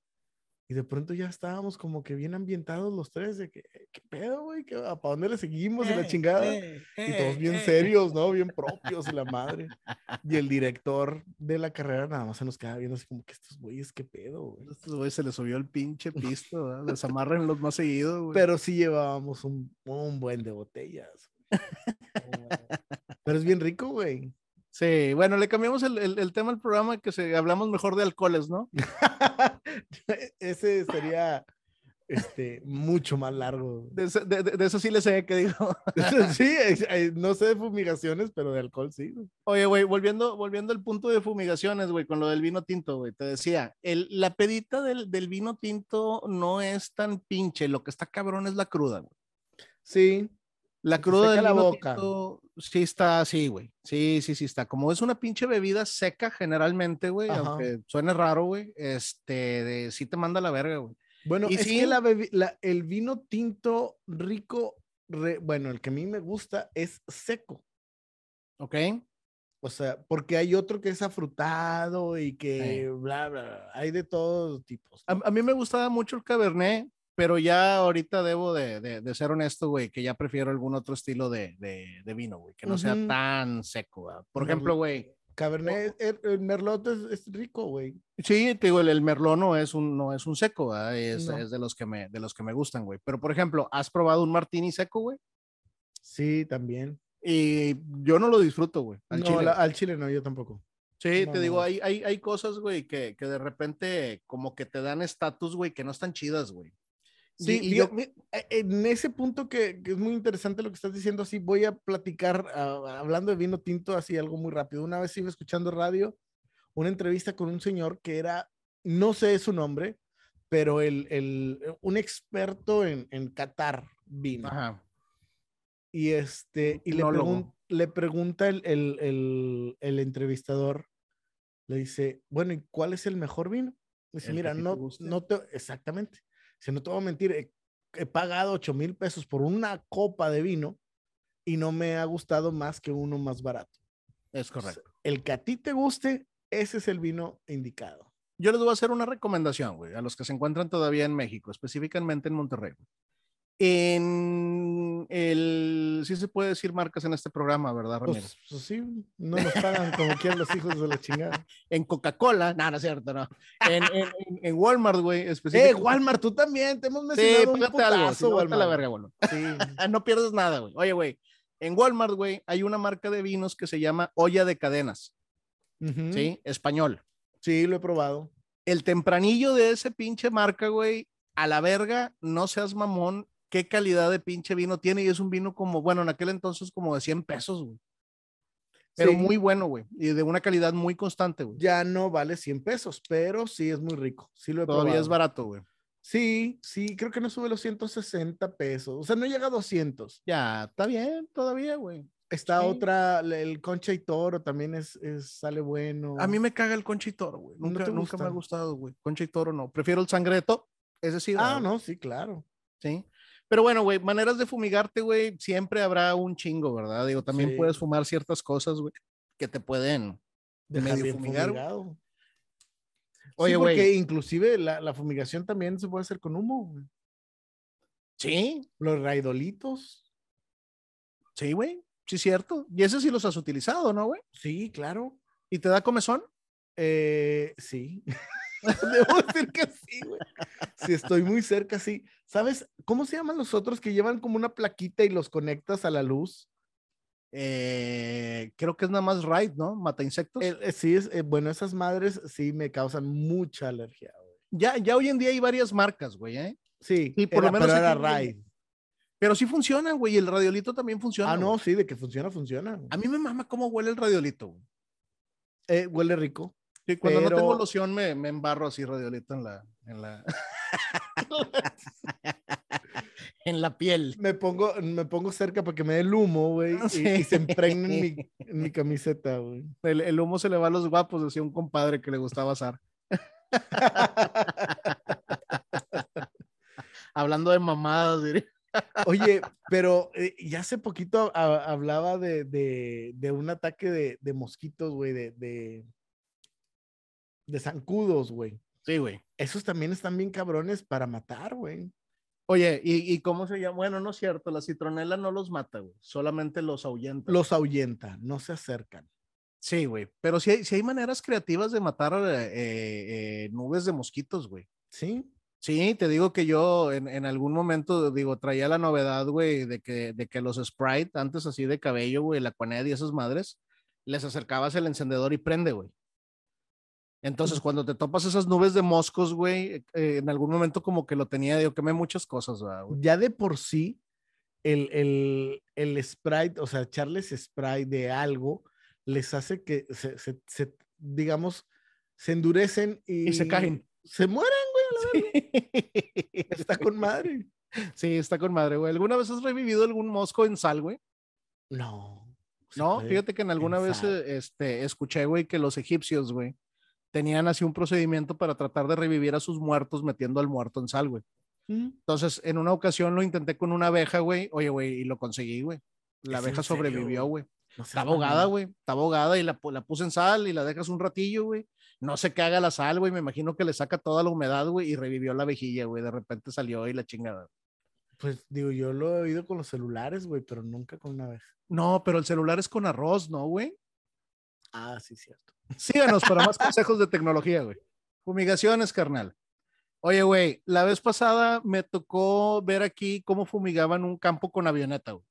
Y de pronto ya estábamos como que bien ambientados los tres, de que, ¿qué pedo, güey? ¿Qué- ¿Para dónde le seguimos? y la Eh, chingada. eh, y todos eh, bien eh. serios, ¿no? Bien propios la madre. Y el director de la carrera nada más se nos queda viendo así como que estos güeyes, ¿qué pedo, güey? Estos güeyes se les subió el pinche pisto, ¿verdad? Les amarran los más seguidos, güey. Pero sí llevábamos un, un buen de botellas. Pero es bien rico, güey. Sí, bueno, le cambiamos el, el- el tema al programa que se, hablamos mejor de alcoholes, ¿no? Ese sería este, mucho más largo. De, eso sí le sé que digo. sí, es- no sé de fumigaciones, pero de alcohol sí. Oye, güey, volviendo, volviendo al punto de fumigaciones, güey, con lo del vino tinto, güey, te decía, el, la pedita del, del vino tinto no es tan pinche, lo que está cabrón es la cruda, güey. Sí, La cruda del la boca. tinto sí está así, güey. Sí, sí, sí está. Como es una pinche bebida seca generalmente, güey, aunque suene raro, güey, este, de, sí te manda la verga, güey. Bueno, Y es sí. que la la- el vino tinto rico, re- bueno, el que a mí me gusta es seco. ¿Ok? O sea, porque hay otro que es afrutado y que bla, bla, bla. Hay de todos tipos. A mí me gustaba mucho el Cabernet, pero ya ahorita debo de, de- de ser honesto, güey, que ya prefiero algún otro estilo de, de- vino, güey, que no sea Ujú. tan seco. ¿verdad? Por ejemplo, güey, Cabernet, el, el Merlot es, es rico, güey. sí, te digo, el, el Merlot no es un, no es un seco, ¿verdad? Es, No. es de, los que me, de los que me gustan, güey. Pero, por ejemplo, ¿has probado un martini seco, güey? Sí, también. Y yo no lo disfruto, güey. al no, chile. la- al chile no, yo tampoco. Sí, no, te no. digo, hay, hay, hay cosas, güey, que, que de repente como que te dan estatus, güey, que no están chidas, güey. Sí, y yo- eh, en ese punto que, que es muy interesante lo que estás diciendo, así voy a platicar, ah, hablando de vino tinto, así algo muy rápido. Una vez iba escuchando radio, una entrevista con un señor que era, no sé su nombre, pero el, el, un experto en, en catar vino. Ajá. Y, este, y le, pregun- le pregunta el, el, el, entrevistador, le dice, bueno, ¿y cuál es el mejor vino? Dice, mira, no, guste". no te, exactamente. Dice, no te voy a mentir, he, he pagado 8 mil pesos por una copa de vino y no me ha gustado más que uno más barato. Es correcto. El que a ti te guste, ese es el vino indicado. Yo les voy a hacer una recomendación, güey, a los que se encuentran todavía en México, específicamente en Monterrey. güey. En el, sí se puede decir marcas en este programa, ¿verdad, Ramírez? Pues, pues sí, no nos pagan como quieran los hijos de la chingada. en Coca-Cola, no, no es cierto, no. En, en, Walmart, güey, Eh. Walmart, tú también, te hemos Sí, mencionado un algo, si putazo, no, vete a la Walmart. verga, Walmart. Sí. No pierdes nada, güey. Oye, güey, en Walmart, güey, hay una marca de vinos que se llama Olla de Cadenas. ¿sí? Español. Sí, lo he probado. El tempranillo de ese pinche marca, güey, a la verga, no seas mamón, qué calidad de pinche vino tiene y es un vino como, bueno, en aquel entonces como de 100 pesos, güey. Pero Sí. muy bueno, güey, y de una calidad muy constante, güey. Ya no vale 100 pesos, pero sí es muy rico. Sí lo he Todavía es probado. barato, güey. Sí, sí, creo que no sube los 160 pesos. O sea, no llega a 200. Ya, está bien, todavía, güey. Está Sí. otra, el Concha y Toro también es, es- sale bueno. A mí me caga el concha y toro, güey. ¿No Nunca, te nunca me ha gusta? gustado, güey. Concha y toro no. Prefiero el sangreto. Ese sí. Ah, no, sí, claro. Sí. Pero bueno, güey, maneras de fumigarte, güey, siempre habrá un chingo, ¿verdad? Digo, también Sí. puedes fumar ciertas cosas, güey, que te pueden Dejar medio fumigar. fumigado. Oye, sí, güey. porque inclusive la, la fumigación también se puede hacer con humo. güey. Sí, Los raidolitos. sí, güey. Sí, cierto. Y ese sí los has utilizado, ¿no, güey? Sí, claro. ¿Y te da comezón? Eh, sí. Debo decir que sí, güey. Si estoy muy cerca, sí. ¿Sabes cómo se llaman los otros que llevan como una plaquita y los conectas a la luz? Eh, creo que es nada más Raid, ¿no? Mata insectos. Eh, eh, sí, es, bueno, esas madres sí me causan mucha alergia. güey. Ya, ya hoy en día hay varias marcas, güey, ¿eh? Sí, por lo era- menos pero era Raid. Pero sí funcionan, güey. El radiolito también funciona. Ah, no, güey. sí, de que funciona, funciona. güey. A mí me mama cómo huele el radiolito, güey. Eh, huele rico. Sí, cuando no tengo loción me, me embarro así radiolito en la, en la, en la piel. Me pongo, me pongo cerca para que me dé el humo, güey, y- se impregne en mi, en mi camiseta, güey. El, el humo se le va a los guapos, decía un compadre que le gustaba asar. Hablando de mamadas, diría. Oye, pero eh, ya hace poquito a- hablaba de, de, de un ataque de, de mosquitos, güey, de, de, zancudos, güey. Sí, güey. Esos también están bien cabrones para matar, güey. Oye, ¿y, ¿y cómo se llama? Bueno, no es cierto, la citronela no los mata, güey. Solamente los ahuyenta. Los ahuyenta, no se acercan. Sí, güey. Pero sí hay, sí hay maneras creativas de matar eh, eh, nubes de mosquitos, güey. ¿Sí? Sí, te digo que yo en, en algún momento, digo, traía la novedad, güey, de que, de que los Sprite, antes así de cabello, güey, la Quaned y esas madres, les acercabas el encendedor y prende, güey. Entonces, cuando te topas esas nubes de moscos, güey, eh, en algún momento como que lo tenía, digo, quemé muchas cosas, ¿verdad, güey. Ya de por sí, el, el, el Sprite, o sea, echarles spray de algo, les hace que se, se- se, digamos, se endurecen y, Y se caen. Se mueren, güey. a la verga. Está con madre. Sí, está con madre, güey. ¿Alguna vez has revivido algún mosco en sal, güey? No. No, fíjate que en alguna vez sal. eh, este, escuché, güey, que los egipcios, güey, tenían así un procedimiento para tratar de revivir a sus muertos metiendo al muerto en sal, güey. Mm. Entonces, en una ocasión lo intenté con una abeja, güey. Oye, güey, y lo conseguí, güey. La ¿Es en abeja sobrevivió, güey? No Está abogada, güey. Está abogada y la, la puse en sal y la dejas un ratillo, güey. No sé qué haga la sal, güey. Me imagino que le saca toda la humedad, güey, y revivió la vejilla, güey. De repente salió y la chingada. Pues digo, yo lo he oído con los celulares, güey, pero nunca con una abeja. No, pero el celular es con arroz, ¿no, güey? Ah, sí, cierto. Síganos para más consejos de tecnología, güey. Fumigaciones, carnal. Oye, güey, la vez pasada me tocó ver aquí cómo fumigaban un campo con avioneta, güey.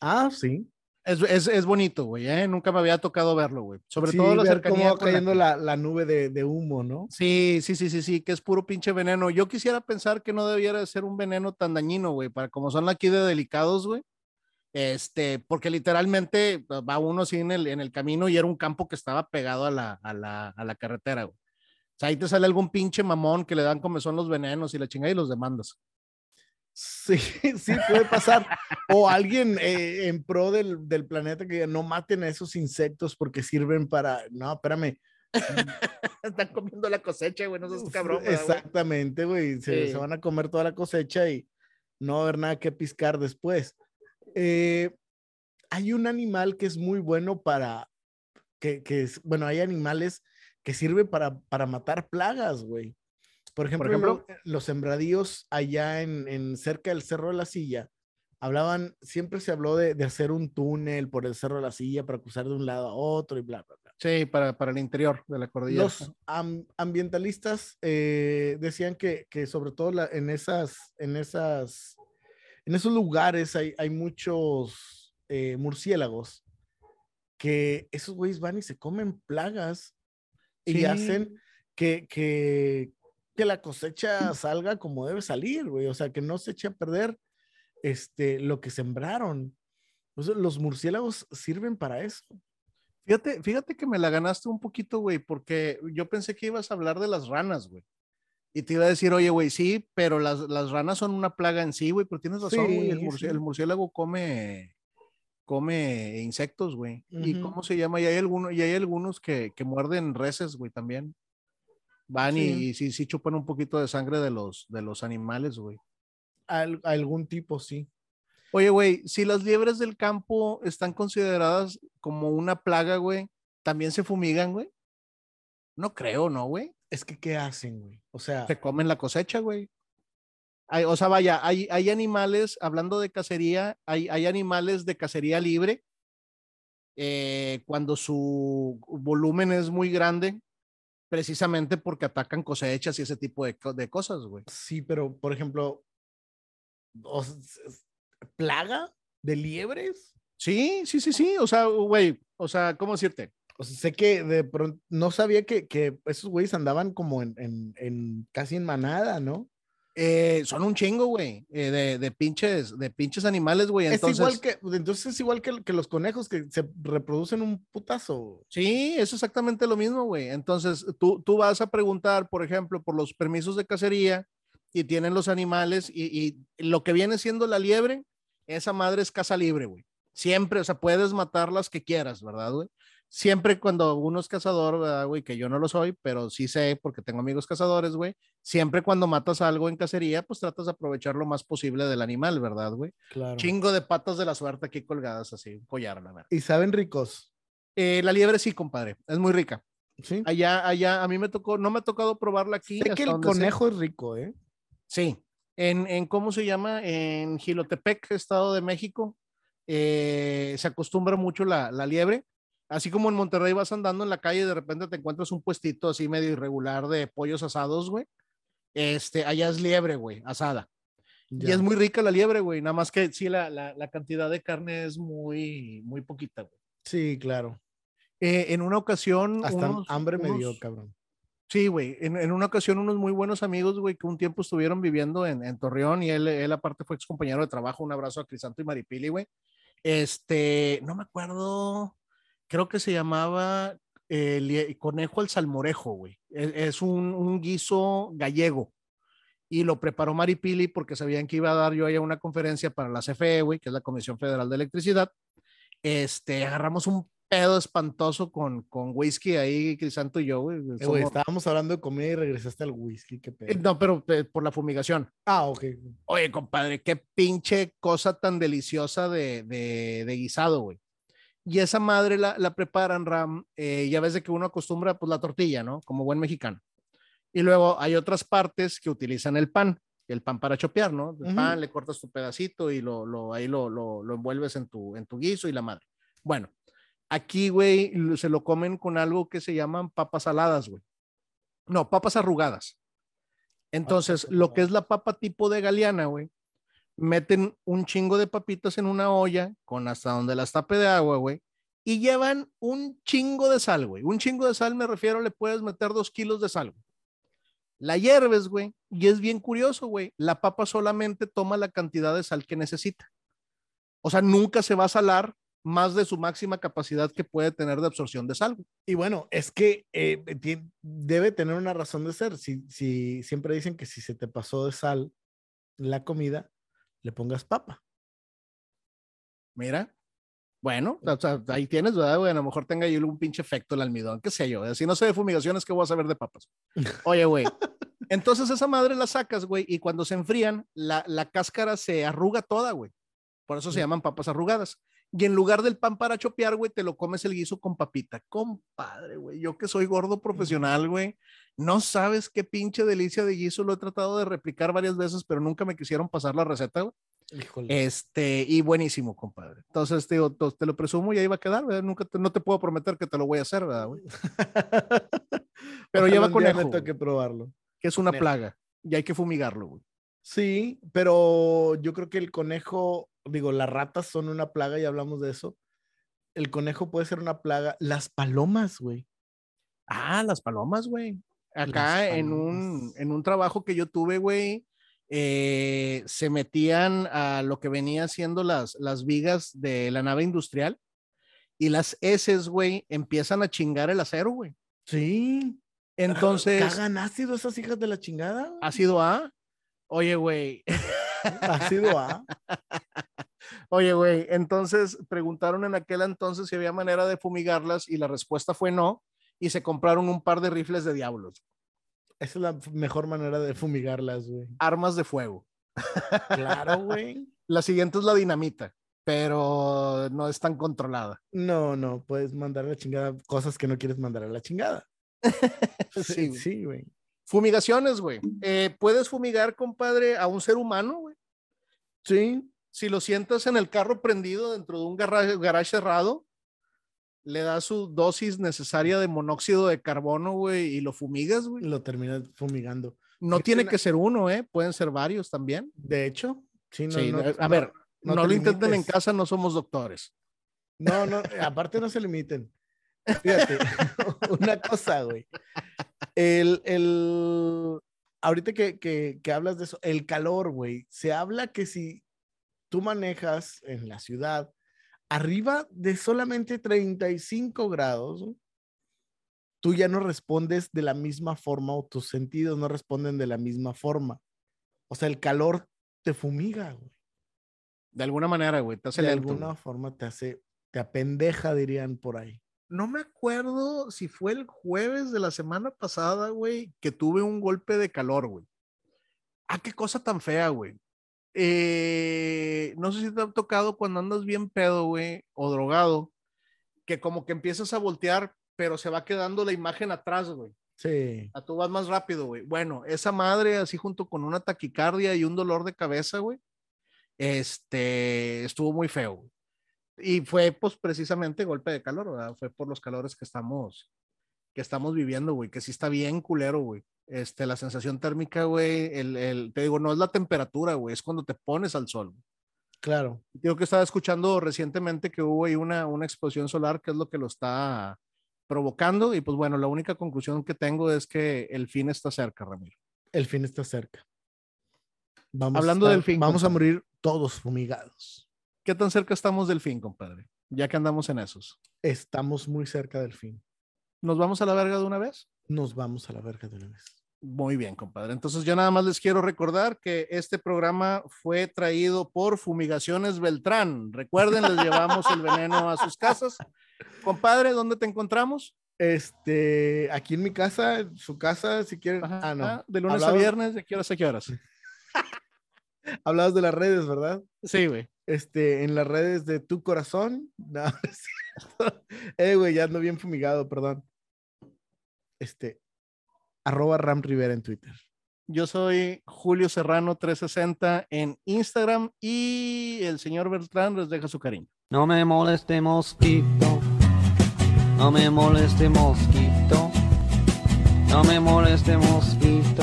Ah, sí. Es, es, es bonito, güey, ¿eh? Nunca me había tocado verlo, güey. Sobre Sí, todo la ver cercanía cómo va cayendo la, la nube de, de humo, ¿no? Sí, sí, sí, sí, sí, que es puro pinche veneno. Yo quisiera pensar que no debiera de ser un veneno tan dañino, güey, para como son aquí de delicados, güey. Este, porque literalmente va uno así en el, en el camino y era un campo que estaba pegado a la, a la, a la carretera, güey. O sea, ahí te sale algún pinche mamón que le dan como son los venenos y la chingada y los demandas. Sí, sí, puede pasar. O alguien eh, en pro del, del, planeta que no maten a esos insectos porque sirven para. No, espérame. Están comiendo la cosecha, güey, no seas cabrón. Exactamente, güey. Se, se, van a comer toda la cosecha y no va a haber nada que piscar después. Eh, hay un animal que es muy bueno para. Que, que es, bueno, hay animales que sirven para, para matar plagas, güey. Por ejemplo, los sembradíos allá en, cerca del Cerro de la Silla, hablaban, siempre se habló de, hacer un túnel por el Cerro de la Silla para cruzar de un lado a otro y bla, bla, bla. Sí, para, para el interior de la cordillera. Los ambientalistas eh, decían que, sobre todo en, esas, en, esas, en esos lugares hay, hay muchos eh, murciélagos que esos güeyes van y se comen plagas y hacen que, que, que la cosecha salga como debe salir, güey. O sea, que no se eche a perder este, lo que sembraron. los murciélagos sirven para eso. Fíjate, fíjate que me la ganaste un poquito, güey, porque yo pensé que ibas a hablar de las ranas, güey. Y te iba a decir, oye, güey, sí, pero las, las, ranas son una plaga en sí, güey, pero tienes razón, güey. El, murciélago come, come insectos, güey. ¿Y cómo se llama? Y hay, algunos, y hay algunos que, que muerden reses, güey, también. Van y, sí, sí chupan un poquito de sangre de los, de los animales, güey. algún tipo, sí. Oye, güey, si las liebres del campo están consideradas como una plaga, güey, ¿también se fumigan, güey? No creo, ¿no, güey? Es que, ¿qué hacen, güey? O sea. Se comen la cosecha, güey. o sea, vaya, hay, hay animales, hablando de cacería, hay, hay animales de cacería libre. Eh, cuando su volumen es muy grande, precisamente porque atacan cosechas y ese tipo de, de cosas, güey. Sí, pero por ejemplo, ¿plaga de liebres? Sí, sí, sí, sí. O sea, güey, o sea, ¿cómo decirte? O sea, sé que de pronto no sabía que, que esos güeyes andaban como en, en, en, casi en manada, ¿no? Eh, son un chingo, güey, eh, de, de, pinches, de pinches animales, güey. Entonces, es igual que, entonces es igual que, que, los conejos que se reproducen un putazo. Sí, es exactamente lo mismo, güey. Entonces, tú, tú vas a preguntar, por ejemplo, por los permisos de cacería y tienen los animales y, y lo que viene siendo la liebre, esa madre es casa libre, güey. Siempre, o sea, puedes matar las que quieras, ¿verdad, güey? Siempre cuando uno es cazador, güey, que yo no lo soy, pero sí sé porque tengo amigos cazadores, güey, siempre cuando matas algo en cacería, pues tratas de aprovechar lo más posible del animal, ¿verdad, güey? Claro. Chingo de patas de la suerte aquí colgadas así, un collar, la verdad. ¿Y saben ricos? Eh, la liebre sí, compadre, es muy rica. Sí. Allá, allá, a mí me tocó, no me ha tocado probarla aquí. Sé que el conejo es rico, ¿eh? Sí. En, en, ¿cómo se llama? En Gilotepec, Estado de México, eh, se acostumbra mucho la, la liebre Así como en Monterrey vas andando en la calle y de repente te encuentras un puestito así medio irregular de pollos asados, güey. Este, allá es liebre, güey, asada. Y es muy rica la liebre, güey. Nada más que sí, la, la, la cantidad de carne es muy, muy poquita, güey. Sí, claro. Eh, en una ocasión. Hasta hambre me dio, cabrón. Sí, güey. En, en, una ocasión, unos muy buenos amigos, güey, que un tiempo estuvieron viviendo en, en Torreón y él, él, aparte, fue ex compañero de trabajo. Un abrazo a Crisanto y Maripili, güey. Este, no me acuerdo creo que se llamaba el conejo al salmorejo, güey. E, es, un, un, guiso gallego. Y lo preparó Maripili porque sabían que iba a dar yo ahí una conferencia para la CFE, güey, que es la Comisión Federal de Electricidad. Este, agarramos un pedo espantoso con, con whisky ahí, Crisanto y yo, güey. Eh, estábamos hablando de comida y regresaste al whisky, qué pedo. No, pero eh, por la fumigación. Ah, ok. Oye, compadre, qué pinche cosa tan deliciosa de, de, de guisado, güey y esa madre la, la preparan, Ram, eh, ya ves de que uno acostumbra pues la tortilla, ¿no? Como buen mexicano. Y luego hay otras partes que utilizan el pan, el pan para chopear, ¿no? El pan, le cortas tu pedacito y lo, lo ahí lo, lo, lo, envuelves en tu, en tu guiso y la madre. Bueno, aquí, güey, se lo comen con algo que se llaman papas saladas, güey. No, papas arrugadas. Entonces, lo que es la papa tipo de galeana, güey, meten un chingo de papitas en una olla con hasta donde las tape de agua, güey, y llevan un chingo de sal, güey. Un chingo de sal me refiero, le puedes meter dos kilos de sal. La hierves, güey, y es bien curioso, güey. La papa solamente toma la cantidad de sal que necesita. O sea, nunca se va a salar más de su máxima capacidad que puede tener de absorción de sal. Y bueno, es que eh, debe tener una razón de ser. Si, si siempre dicen que si se te pasó de sal la comida, le pongas papa. Mira. Bueno, o sea, ahí tienes, ¿verdad? Güey? A lo mejor tenga ahí un pinche efecto el almidón, qué sé yo. Si no sé de fumigaciones, ¿qué voy a saber de papas? Oye, güey. Entonces esa madre la sacas, güey, y cuando se enfrían, la, la cáscara se arruga toda, güey. Por eso se llaman papas arrugadas. Y en lugar del pan para chopear, güey, te lo comes el guiso con papita. Compadre, güey. Yo que soy gordo profesional, güey. No sabes qué pinche delicia de guiso. Lo he tratado de replicar varias veces, pero nunca me quisieron pasar la receta, güey. Híjole. Este, y buenísimo, compadre. Entonces, te, digo, te lo presumo y ahí va a quedar, ¿verdad? Nunca te- no te puedo prometer que te lo voy a hacer, ¿verdad, güey? Pero Ojalá lleva conejo, toque probarlo. Que es una conejo. plaga y hay que fumigarlo, güey. Sí, pero yo creo que el conejo, digo, las ratas son una plaga y hablamos de eso. El conejo puede ser una plaga. Las palomas, güey. Ah, las palomas, güey. Acá en un, en un trabajo que yo tuve, güey, eh, se metían a lo que venía siendo las, las vigas de la nave industrial y las heces, güey, empiezan a chingar el acero, güey. Sí. Entonces, ¿Cagan ácido esas hijas de la chingada? güey? ácido A. Oye, güey, Ácido A. oye, güey, entonces preguntaron en aquel entonces si había manera de fumigarlas y la respuesta fue no y se compraron un par de rifles de diablos, Esa es la mejor manera de fumigarlas, güey. armas de fuego. Claro, güey. La siguiente es la dinamita, pero no es tan controlada. No, no, puedes mandar a la chingada cosas que no quieres mandar a la chingada. Sí, güey. sí, güey. Fumigaciones, güey. Eh, puedes fumigar, compadre, a un ser humano, güey. Sí, Si lo sientas en el carro prendido dentro de un garage, garage cerrado, le das su dosis necesaria de monóxido de carbono, güey, y lo fumigas, güey. lo terminas fumigando. No tiene una- que ser uno, ¿eh? Pueden ser varios también. De hecho, sí, no, Sí, no- a ver, no, no lo te intenten en limites. casa, no somos doctores. No, no, aparte no se limiten. Fíjate, una cosa, güey. El, el, ahorita que, que, que hablas de eso, el calor, güey. Se habla que si tú manejas en la ciudad arriba de solamente 35 grados, tú ya no respondes de la misma forma o tus sentidos no responden de la misma forma. O sea, el calor te fumiga, güey. De alguna manera, güey, te hace De lento, alguna güey. forma te hace, te apendeja, dirían por ahí. No me acuerdo si fue el jueves de la semana pasada, güey, que tuve un golpe de calor, güey. Ah, qué cosa tan fea, güey. Eh, no sé si te ha tocado cuando andas bien pedo, güey, o drogado, que como que empiezas a voltear, pero se va quedando la imagen atrás, güey. Sí. A tú vas más rápido, güey. Bueno, esa madre, así junto con una taquicardia y un dolor de cabeza, güey, este, estuvo muy feo. güey. Y fue, pues, precisamente golpe de calor, ¿verdad? Fue por los calores que estamos, que estamos viviendo, güey, que sí está bien culero, güey. Este, la sensación térmica, güey, el, el, te digo, no es la temperatura, güey, es cuando te pones al sol. güey. Claro. Digo que estaba escuchando recientemente que hubo ahí una, una explosión solar que es lo que lo está provocando y pues bueno, la única conclusión que tengo es que el fin está cerca, Ramiro. El fin está cerca. Vamos Hablando del fin, Vamos a morir todos fumigados. ¿Qué tan cerca estamos del fin, compadre? Ya que andamos en esos. Estamos muy cerca del fin. ¿Nos vamos a la verga de una vez? Nos vamos a la verga de una vez. Muy bien, compadre. Entonces yo nada más les quiero recordar que este programa fue traído por Fumigaciones Beltrán. Recuerden, les llevamos el veneno a sus casas. Compadre, ¿dónde te encontramos? Este, aquí en mi casa, en su casa, si quieren. Ajá, ah, no. ajá, De lunes a Hablabas- viernes, ¿de qué horas a qué horas? Hablabas de las redes, ¿verdad? Sí, güey. Este, en las redes de tu corazón. No, no es cierto. Eh, güey, ya ando bien fumigado, perdón. Este, arroba Ram Rivera en Twitter. Yo soy Julio Serrano 360 en Instagram y el señor Beltrán les deja su cariño. No me moleste mosquito, no me moleste mosquito, no me moleste mosquito.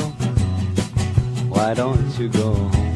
Why don't you go home?